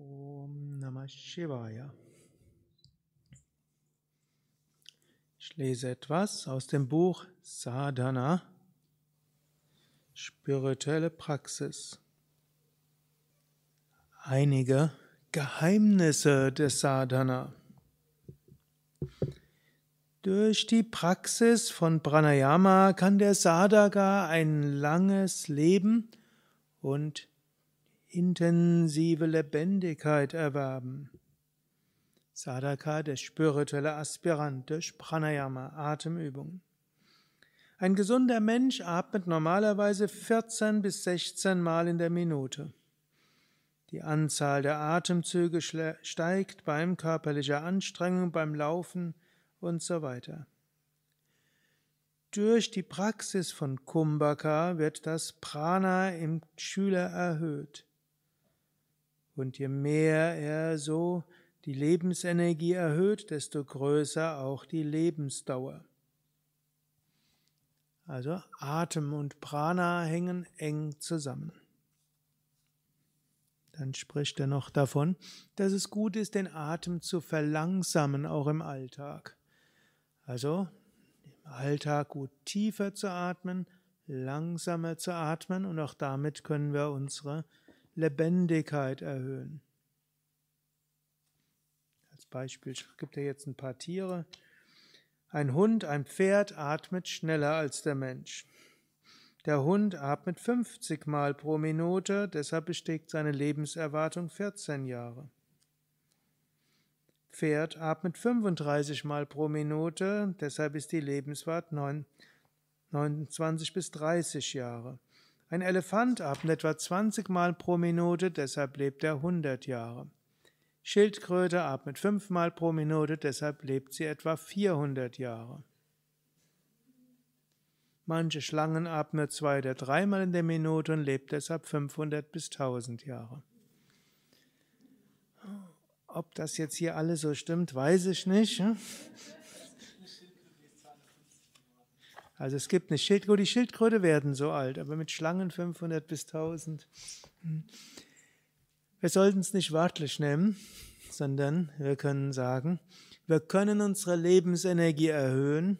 Om Namah Shivaya. Ich lese etwas aus dem Buch Sadhana, spirituelle Praxis. Einige Geheimnisse des Sadhana. Durch die Praxis von Pranayama kann der Sadhaka ein langes Leben und intensive Lebendigkeit erwerben. Sadhaka, der spirituelle Aspirant durch Pranayama, Atemübung. Ein gesunder Mensch atmet normalerweise 14 bis 16 Mal in der Minute. Die Anzahl der Atemzüge steigt beim körperlicher Anstrengung, beim Laufen und so weiter. Durch die Praxis von Kumbhaka wird das Prana im Schüler erhöht. Und je mehr er so die Lebensenergie erhöht, desto größer auch die Lebensdauer. Also Atem und Prana hängen eng zusammen. Dann spricht er noch davon, dass es gut ist, den Atem zu verlangsamen, auch im Alltag. Also im Alltag gut tiefer zu atmen, langsamer zu atmen und auch damit können wir unsere Lebendigkeit erhöhen. Als Beispiel gibt er jetzt ein paar Tiere. Ein Hund, ein Pferd atmet schneller als der Mensch. Der Hund atmet 50 Mal pro Minute, deshalb besteht seine Lebenserwartung 14 Jahre. Pferd atmet 35 Mal pro Minute, deshalb ist die Lebenswart 29 bis 30 Jahre. Ein Elefant atmet etwa 20 Mal pro Minute, deshalb lebt er 100 Jahre. Schildkröte atmet 5 Mal pro Minute, deshalb lebt sie etwa 400 Jahre. Manche Schlangen atmen zwei oder dreimal in der Minute und lebt deshalb 500 bis 1000 Jahre. Ob das jetzt hier alles so stimmt, weiß ich nicht. Also es gibt eine Schildkröte, die Schildkröte werden so alt, aber mit Schlangen 500 bis 1000. Hm. Wir sollten es nicht wörtlich nehmen, sondern wir können sagen, wir können unsere Lebensenergie erhöhen,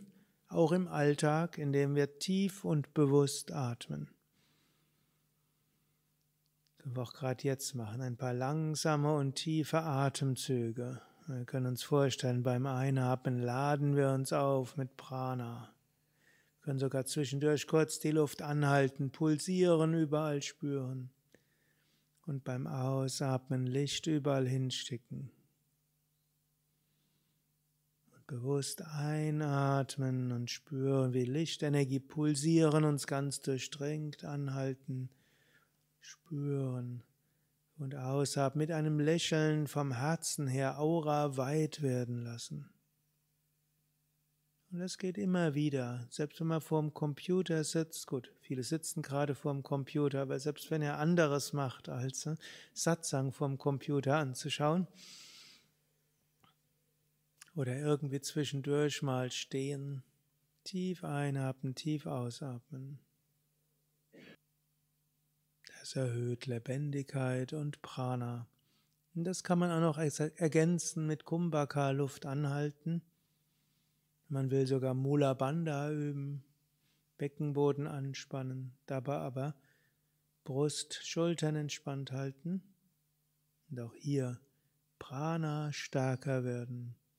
auch im Alltag, indem wir tief und bewusst atmen. Können wir auch gerade jetzt machen, ein paar langsame und tiefe Atemzüge. Wir können uns vorstellen, beim Einatmen laden wir uns auf mit Prana können sogar zwischendurch kurz die Luft anhalten, pulsieren, überall spüren. Und beim Ausatmen Licht überall hinsticken. Und bewusst einatmen und spüren, wie Lichtenergie pulsieren, uns ganz durchdringt, anhalten, spüren. Und ausatmen mit einem Lächeln vom Herzen her Aura weit werden lassen. Und das geht immer wieder. Selbst wenn man vor dem Computer sitzt, gut, viele sitzen gerade vor dem Computer, aber selbst wenn er anderes macht, als äh, Satsang vom Computer anzuschauen, oder irgendwie zwischendurch mal stehen, tief einatmen, tief ausatmen. Das erhöht Lebendigkeit und Prana. Und das kann man auch noch ergänzen mit Kumbhaka, Luft anhalten man will sogar Mula Bandha üben, Beckenboden anspannen, dabei aber Brust, Schultern entspannt halten und auch hier Prana stärker werden.